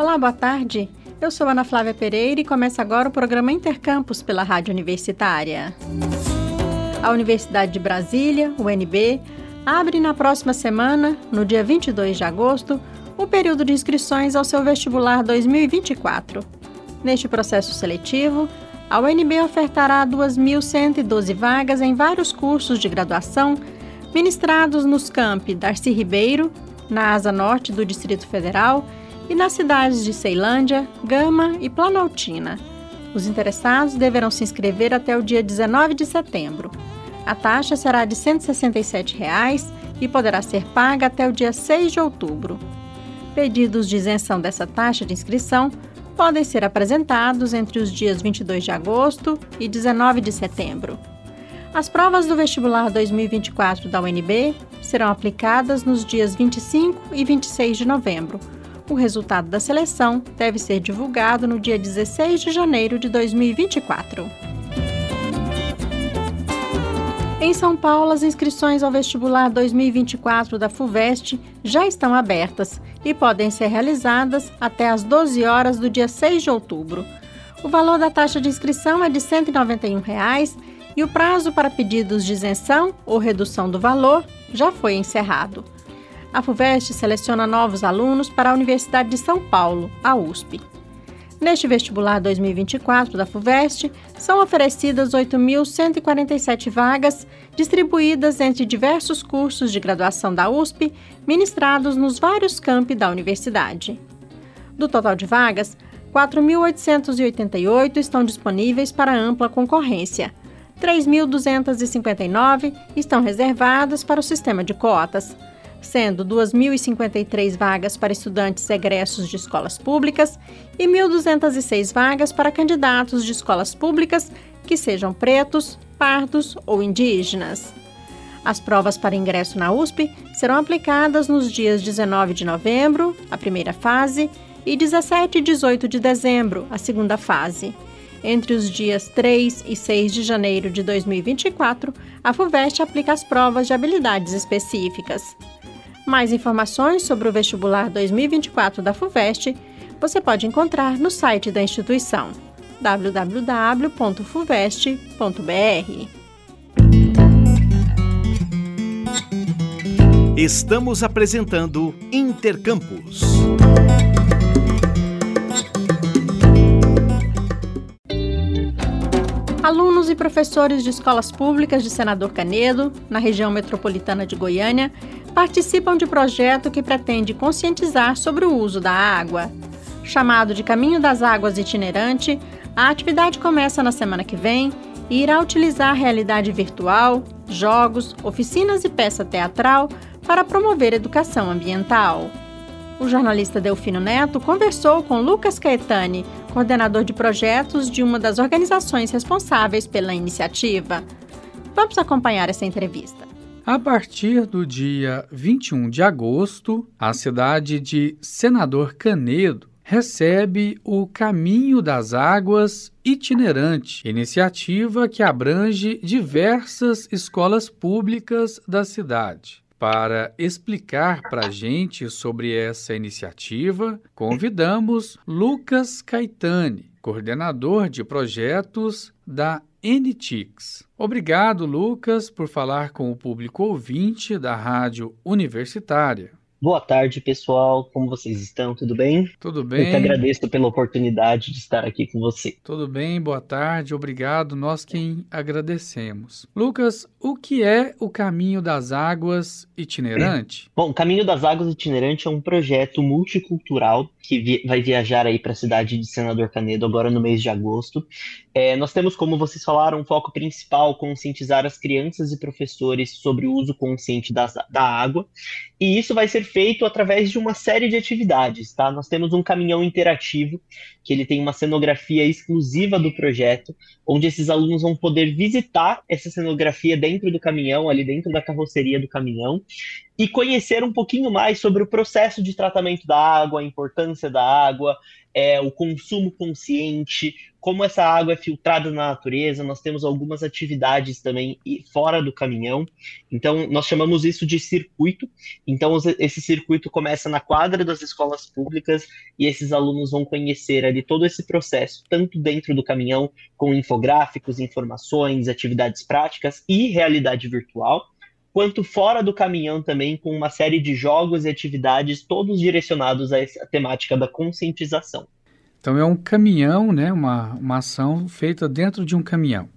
Olá, boa tarde. Eu sou Ana Flávia Pereira e começa agora o programa Intercampus pela Rádio Universitária. A Universidade de Brasília, UNB, abre na próxima semana, no dia 22 de agosto, o período de inscrições ao seu vestibular 2024. Neste processo seletivo, a UNB ofertará 2.112 vagas em vários cursos de graduação ministrados nos campi Darcy Ribeiro, na asa norte do Distrito Federal, e nas cidades de Ceilândia, Gama e Planaltina. Os interessados deverão se inscrever até o dia 19 de setembro. A taxa será de 167 reais e poderá ser paga até o dia 6 de outubro. Pedidos de isenção dessa taxa de inscrição podem ser apresentados entre os dias 22 de agosto e 19 de setembro. As provas do vestibular 2024 da UNB serão aplicadas nos dias 25 e 26 de novembro o resultado da seleção deve ser divulgado no dia 16 de janeiro de 2024. Em São Paulo, as inscrições ao vestibular 2024 da FUVEST já estão abertas e podem ser realizadas até às 12 horas do dia 6 de outubro. O valor da taxa de inscrição é de 191 reais, e o prazo para pedidos de isenção ou redução do valor já foi encerrado a FUVEST seleciona novos alunos para a Universidade de São Paulo, a USP. Neste vestibular 2024 da FUVEST, são oferecidas 8.147 vagas, distribuídas entre diversos cursos de graduação da USP, ministrados nos vários campi da universidade. Do total de vagas, 4.888 estão disponíveis para ampla concorrência. 3.259 estão reservadas para o sistema de cotas sendo 2.053 vagas para estudantes egressos de escolas públicas e 1.206 vagas para candidatos de escolas públicas que sejam pretos, pardos ou indígenas. As provas para ingresso na USP serão aplicadas nos dias 19 de novembro, a primeira fase, e 17 e 18 de dezembro, a segunda fase. Entre os dias 3 e 6 de janeiro de 2024, a FUVEST aplica as provas de habilidades específicas. Mais informações sobre o vestibular 2024 da FUVEST você pode encontrar no site da instituição www.fuvest.br. Estamos apresentando Intercampus. Alunos e professores de escolas públicas de Senador Canedo, na região metropolitana de Goiânia, participam de projeto que pretende conscientizar sobre o uso da água. Chamado de Caminho das Águas Itinerante, a atividade começa na semana que vem e irá utilizar realidade virtual, jogos, oficinas e peça teatral para promover educação ambiental. O jornalista Delfino Neto conversou com Lucas Caetani, coordenador de projetos de uma das organizações responsáveis pela iniciativa. Vamos acompanhar essa entrevista. A partir do dia 21 de agosto, a cidade de Senador Canedo recebe o Caminho das Águas itinerante, iniciativa que abrange diversas escolas públicas da cidade. Para explicar para a gente sobre essa iniciativa, convidamos Lucas Caetani, coordenador de projetos da NTIX. Obrigado, Lucas, por falar com o público ouvinte da Rádio Universitária. Boa tarde, pessoal. Como vocês estão? Tudo bem? Tudo bem. Eu agradeço pela oportunidade de estar aqui com você. Tudo bem, boa tarde, obrigado. Nós quem agradecemos. Lucas, o que é o Caminho das Águas itinerante? Bom, o Caminho das Águas itinerante é um projeto multicultural que vi vai viajar aí para a cidade de Senador Canedo agora no mês de agosto. É, nós temos, como vocês falaram, um foco principal conscientizar as crianças e professores sobre o uso consciente das, da água. E isso vai ser feito através de uma série de atividades, tá? Nós temos um caminhão interativo, que ele tem uma cenografia exclusiva do projeto, onde esses alunos vão poder visitar essa cenografia dentro do caminhão, ali dentro da carroceria do caminhão, e conhecer um pouquinho mais sobre o processo de tratamento da água, a importância da água, é, o consumo consciente, como essa água é filtrada na natureza. Nós temos algumas atividades também fora do caminhão. Então, nós chamamos isso de circuito. Então, esse circuito começa na quadra das escolas públicas e esses alunos vão conhecer ali todo esse processo, tanto dentro do caminhão, com infográficos, informações, atividades práticas e realidade virtual quanto fora do caminhão também, com uma série de jogos e atividades, todos direcionados a essa temática da conscientização. Então é um caminhão, né? Uma, uma ação feita dentro de um caminhão.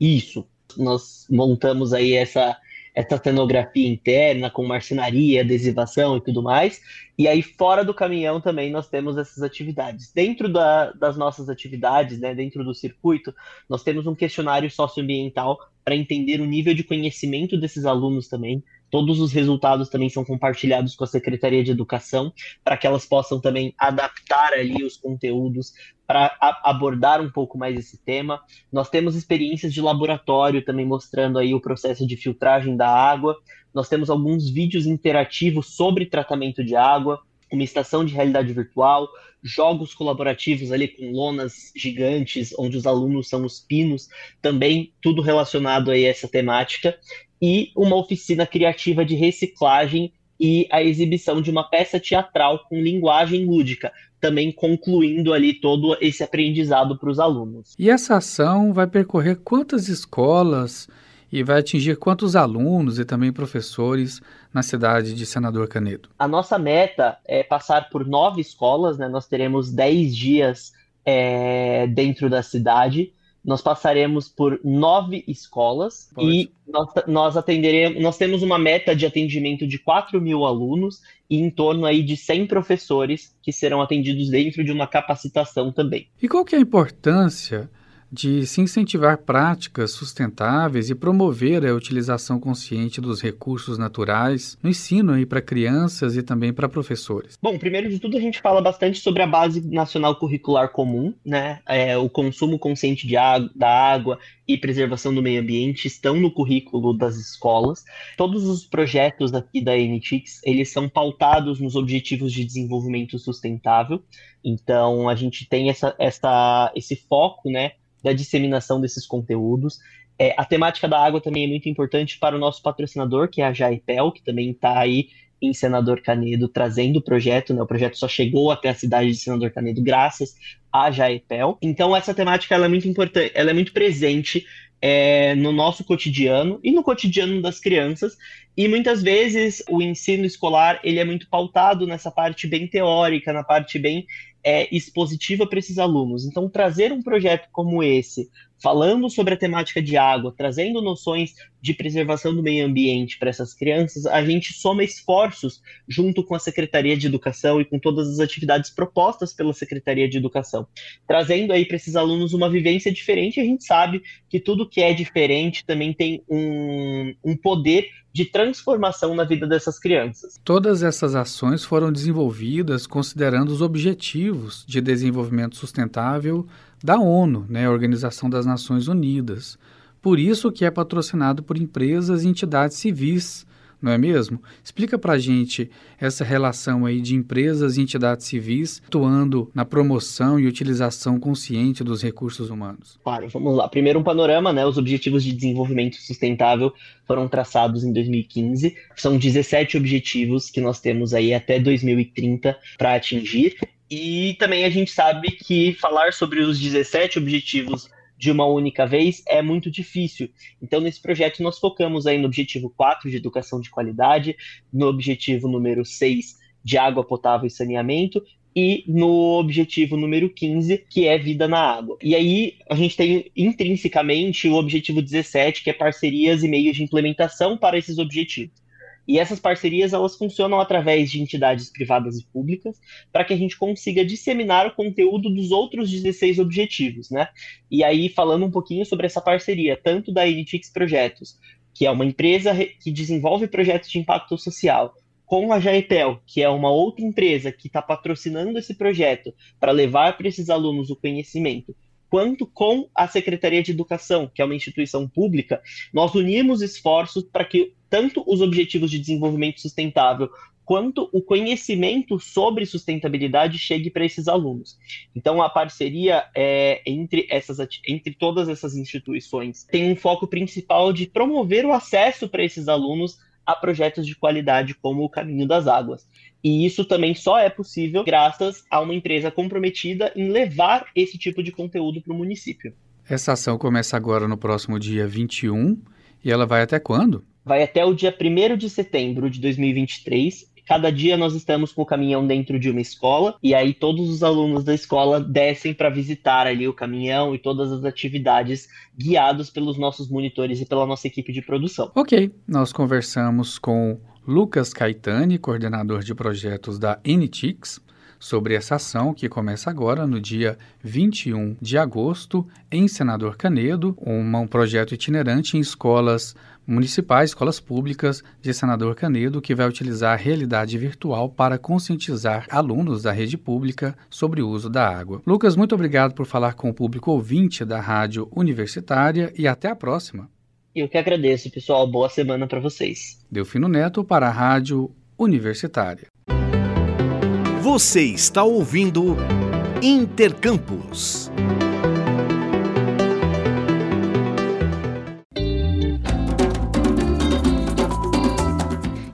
Isso. Nós montamos aí essa, essa cenografia interna com marcenaria, adesivação e tudo mais. E aí, fora do caminhão também nós temos essas atividades. Dentro da, das nossas atividades, né, dentro do circuito, nós temos um questionário socioambiental para entender o nível de conhecimento desses alunos também. Todos os resultados também são compartilhados com a Secretaria de Educação, para que elas possam também adaptar ali os conteúdos para abordar um pouco mais esse tema. Nós temos experiências de laboratório também mostrando aí o processo de filtragem da água. Nós temos alguns vídeos interativos sobre tratamento de água, uma estação de realidade virtual, jogos colaborativos ali com lonas gigantes, onde os alunos são os pinos, também tudo relacionado aí a essa temática, e uma oficina criativa de reciclagem e a exibição de uma peça teatral com linguagem lúdica, também concluindo ali todo esse aprendizado para os alunos. E essa ação vai percorrer quantas escolas e vai atingir quantos alunos e também professores na cidade de Senador Canedo? A nossa meta é passar por nove escolas, né? Nós teremos dez dias é, dentro da cidade. Nós passaremos por nove escolas Pode. e nós, nós atenderemos. Nós temos uma meta de atendimento de 4 mil alunos e em torno aí de 100 professores que serão atendidos dentro de uma capacitação também. E qual que é a importância de se incentivar práticas sustentáveis e promover a utilização consciente dos recursos naturais no ensino aí para crianças e também para professores? Bom, primeiro de tudo a gente fala bastante sobre a base nacional curricular comum, né? É, o consumo consciente de água, da água e preservação do meio ambiente estão no currículo das escolas. Todos os projetos aqui da NTICS, eles são pautados nos objetivos de desenvolvimento sustentável. Então, a gente tem essa, essa, esse foco, né, da disseminação desses conteúdos. É, a temática da água também é muito importante para o nosso patrocinador, que é a Jaipel, que também está aí em Senador Canedo trazendo o projeto, né? O projeto só chegou até a cidade de Senador Canedo graças a Jaipel. Então essa temática ela é muito importante, ela é muito presente é, no nosso cotidiano e no cotidiano das crianças. E muitas vezes o ensino escolar ele é muito pautado nessa parte bem teórica, na parte bem é, expositiva para esses alunos. Então, trazer um projeto como esse, falando sobre a temática de água, trazendo noções de preservação do meio ambiente para essas crianças, a gente soma esforços junto com a Secretaria de Educação e com todas as atividades propostas pela Secretaria de Educação, trazendo aí para esses alunos uma vivência diferente. A gente sabe que tudo que é diferente também tem um, um poder de transformação na vida dessas crianças. Todas essas ações foram desenvolvidas considerando os objetivos de desenvolvimento sustentável da ONU, né, Organização das Nações Unidas. Por isso que é patrocinado por empresas e entidades civis, não é mesmo? Explica para gente essa relação aí de empresas e entidades civis atuando na promoção e utilização consciente dos recursos humanos. Claro, vamos lá. Primeiro um panorama, né? Os Objetivos de Desenvolvimento Sustentável foram traçados em 2015. São 17 objetivos que nós temos aí até 2030 para atingir. E também a gente sabe que falar sobre os 17 objetivos de uma única vez é muito difícil. Então, nesse projeto, nós focamos aí no objetivo 4 de educação de qualidade, no objetivo número 6 de água potável e saneamento, e no objetivo número 15, que é vida na água. E aí a gente tem intrinsecamente o objetivo 17, que é parcerias e meios de implementação para esses objetivos. E essas parcerias elas funcionam através de entidades privadas e públicas para que a gente consiga disseminar o conteúdo dos outros 16 objetivos, né? E aí falando um pouquinho sobre essa parceria, tanto da Editix Projetos, que é uma empresa que desenvolve projetos de impacto social, com a Jaipel, que é uma outra empresa que está patrocinando esse projeto para levar para esses alunos o conhecimento quanto com a Secretaria de Educação, que é uma instituição pública, nós unimos esforços para que tanto os objetivos de desenvolvimento sustentável quanto o conhecimento sobre sustentabilidade chegue para esses alunos. Então, a parceria é, entre, essas, entre todas essas instituições tem um foco principal de promover o acesso para esses alunos a projetos de qualidade como o Caminho das Águas. E isso também só é possível graças a uma empresa comprometida em levar esse tipo de conteúdo para o município. Essa ação começa agora no próximo dia 21 e ela vai até quando? Vai até o dia 1 de setembro de 2023 Cada dia nós estamos com o caminhão dentro de uma escola e aí todos os alunos da escola descem para visitar ali o caminhão e todas as atividades guiados pelos nossos monitores e pela nossa equipe de produção. Ok, nós conversamos com Lucas Caetani, coordenador de projetos da NTIX, sobre essa ação que começa agora no dia 21 de agosto em Senador Canedo, um projeto itinerante em escolas municipais, escolas públicas de Senador Canedo, que vai utilizar a realidade virtual para conscientizar alunos da rede pública sobre o uso da água. Lucas, muito obrigado por falar com o público ouvinte da Rádio Universitária e até a próxima. Eu que agradeço, pessoal. Boa semana para vocês. Delfino Neto para a Rádio Universitária. Você está ouvindo Intercampus.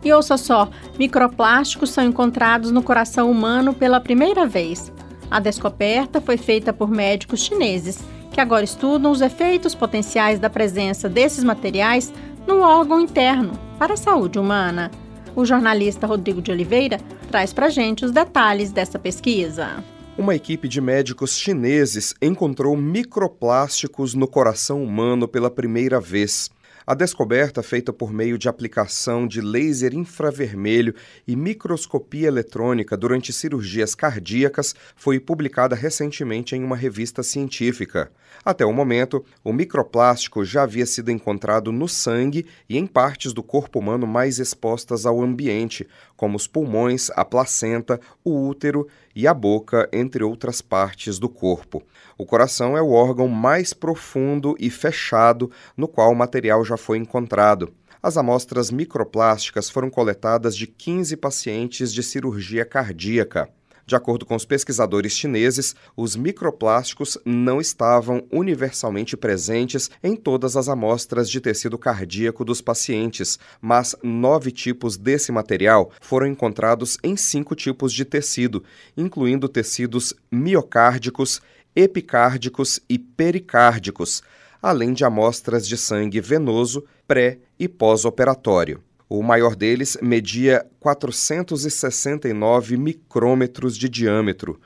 E ouça só: microplásticos são encontrados no coração humano pela primeira vez. A descoberta foi feita por médicos chineses, que agora estudam os efeitos potenciais da presença desses materiais no órgão interno para a saúde humana. O jornalista Rodrigo de Oliveira traz para gente os detalhes dessa pesquisa. Uma equipe de médicos chineses encontrou microplásticos no coração humano pela primeira vez. A descoberta, feita por meio de aplicação de laser infravermelho e microscopia eletrônica durante cirurgias cardíacas, foi publicada recentemente em uma revista científica. Até o momento, o microplástico já havia sido encontrado no sangue e em partes do corpo humano mais expostas ao ambiente, como os pulmões, a placenta, o útero e a boca, entre outras partes do corpo. O coração é o órgão mais profundo e fechado no qual o material já foi encontrado. As amostras microplásticas foram coletadas de 15 pacientes de cirurgia cardíaca. De acordo com os pesquisadores chineses, os microplásticos não estavam universalmente presentes em todas as amostras de tecido cardíaco dos pacientes, mas nove tipos desse material foram encontrados em cinco tipos de tecido, incluindo tecidos miocárdicos, epicárdicos e pericárdicos, além de amostras de sangue venoso pré e pós-operatório. O maior deles media 469 micrômetros de diâmetro.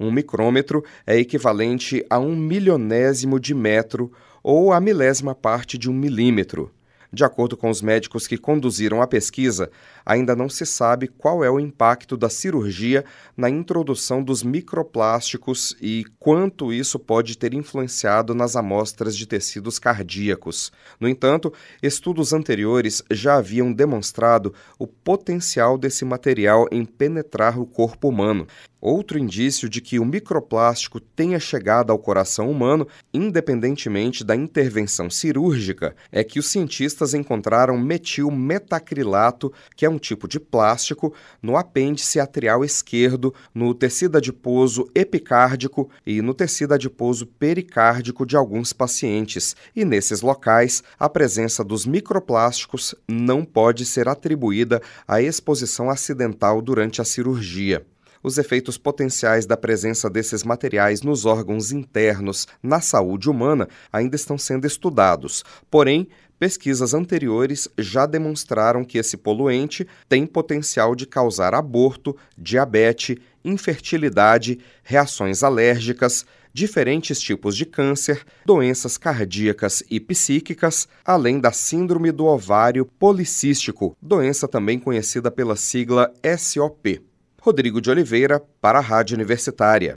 Um micrômetro é equivalente a um milionésimo de metro ou a milésima parte de um milímetro. De acordo com os médicos que conduziram a pesquisa, ainda não se sabe qual é o impacto da cirurgia na introdução dos microplásticos e quanto isso pode ter influenciado nas amostras de tecidos cardíacos. No entanto, estudos anteriores já haviam demonstrado o potencial desse material em penetrar o corpo humano. Outro indício de que o microplástico tenha chegado ao coração humano, independentemente da intervenção cirúrgica, é que os cientistas encontraram metilmetacrilato, que é um tipo de plástico, no apêndice atrial esquerdo, no tecido adiposo epicárdico e no tecido adiposo pericárdico de alguns pacientes. E nesses locais, a presença dos microplásticos não pode ser atribuída à exposição acidental durante a cirurgia os efeitos potenciais da presença desses materiais nos órgãos internos na saúde humana ainda estão sendo estudados. Porém, pesquisas anteriores já demonstraram que esse poluente tem potencial de causar aborto, diabetes, infertilidade, reações alérgicas, diferentes tipos de câncer, doenças cardíacas e psíquicas, além da síndrome do ovário policístico, doença também conhecida pela sigla SOP. Rodrigo de Oliveira, para a Rádio Universitária.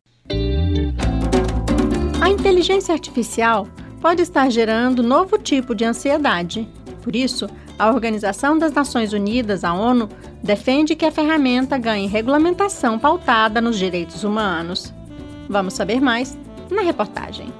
A inteligência artificial pode estar gerando novo tipo de ansiedade. Por isso, a Organização das Nações Unidas, a ONU, defende que a ferramenta ganhe regulamentação pautada nos direitos humanos. Vamos saber mais na reportagem.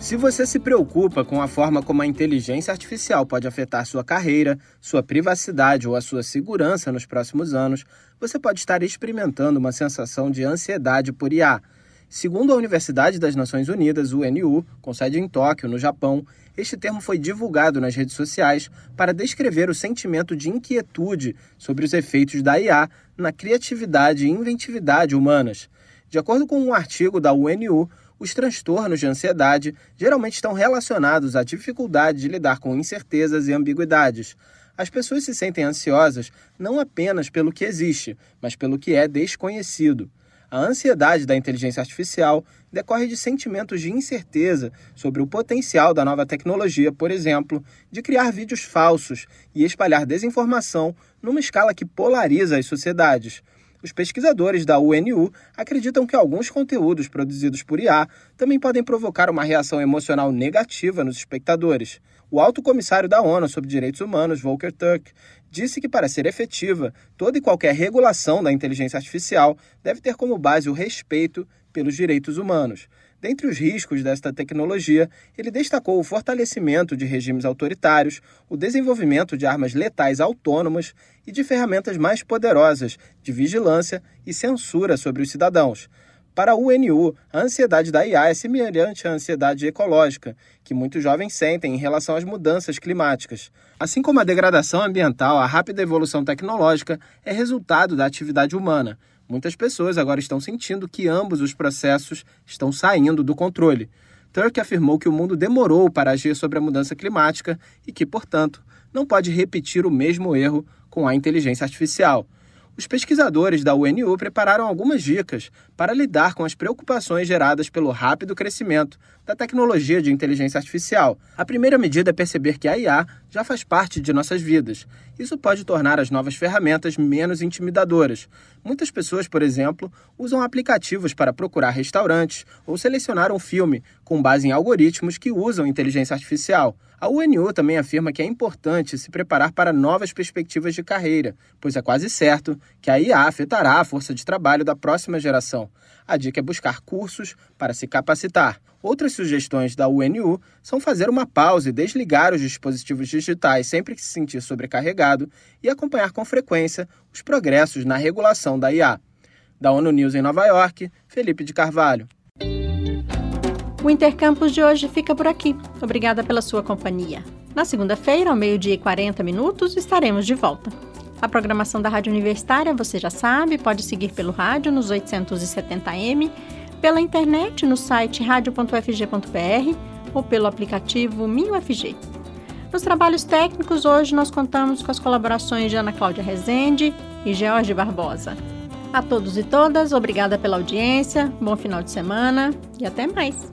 Se você se preocupa com a forma como a inteligência artificial pode afetar sua carreira, sua privacidade ou a sua segurança nos próximos anos, você pode estar experimentando uma sensação de ansiedade por IA. Segundo a Universidade das Nações Unidas, UNU, com sede em Tóquio, no Japão, este termo foi divulgado nas redes sociais para descrever o sentimento de inquietude sobre os efeitos da IA na criatividade e inventividade humanas. De acordo com um artigo da UNU, os transtornos de ansiedade geralmente estão relacionados à dificuldade de lidar com incertezas e ambiguidades. As pessoas se sentem ansiosas não apenas pelo que existe, mas pelo que é desconhecido. A ansiedade da inteligência artificial decorre de sentimentos de incerteza sobre o potencial da nova tecnologia, por exemplo, de criar vídeos falsos e espalhar desinformação numa escala que polariza as sociedades. Os pesquisadores da UNU acreditam que alguns conteúdos produzidos por IA também podem provocar uma reação emocional negativa nos espectadores. O alto comissário da ONU sobre Direitos Humanos, Volker Turk, disse que para ser efetiva, toda e qualquer regulação da inteligência artificial deve ter como base o respeito pelos direitos humanos. Dentre os riscos desta tecnologia, ele destacou o fortalecimento de regimes autoritários, o desenvolvimento de armas letais autônomas e de ferramentas mais poderosas de vigilância e censura sobre os cidadãos. Para a UNU, a ansiedade da IA é semelhante à ansiedade ecológica, que muitos jovens sentem em relação às mudanças climáticas. Assim como a degradação ambiental, a rápida evolução tecnológica é resultado da atividade humana. Muitas pessoas agora estão sentindo que ambos os processos estão saindo do controle. Turk afirmou que o mundo demorou para agir sobre a mudança climática e que, portanto, não pode repetir o mesmo erro com a inteligência artificial. Os pesquisadores da UNU prepararam algumas dicas para lidar com as preocupações geradas pelo rápido crescimento da tecnologia de inteligência artificial. A primeira medida é perceber que a IA já faz parte de nossas vidas. Isso pode tornar as novas ferramentas menos intimidadoras. Muitas pessoas, por exemplo, usam aplicativos para procurar restaurantes ou selecionar um filme com base em algoritmos que usam inteligência artificial. A UNU também afirma que é importante se preparar para novas perspectivas de carreira, pois é quase certo que a IA afetará a força de trabalho da próxima geração. A dica é buscar cursos para se capacitar. Outras sugestões da UNU são fazer uma pausa e desligar os dispositivos digitais sempre que se sentir sobrecarregado e acompanhar com frequência os progressos na regulação da IA. Da ONU News em Nova York, Felipe de Carvalho. O Intercampus de hoje fica por aqui. Obrigada pela sua companhia. Na segunda-feira, ao meio-dia e 40 minutos, estaremos de volta. A programação da Rádio Universitária, você já sabe, pode seguir pelo rádio nos 870m, pela internet no site radio.fg.br ou pelo aplicativo MinUFG. Nos trabalhos técnicos, hoje nós contamos com as colaborações de Ana Cláudia Rezende e George Barbosa. A todos e todas, obrigada pela audiência, bom final de semana e até mais!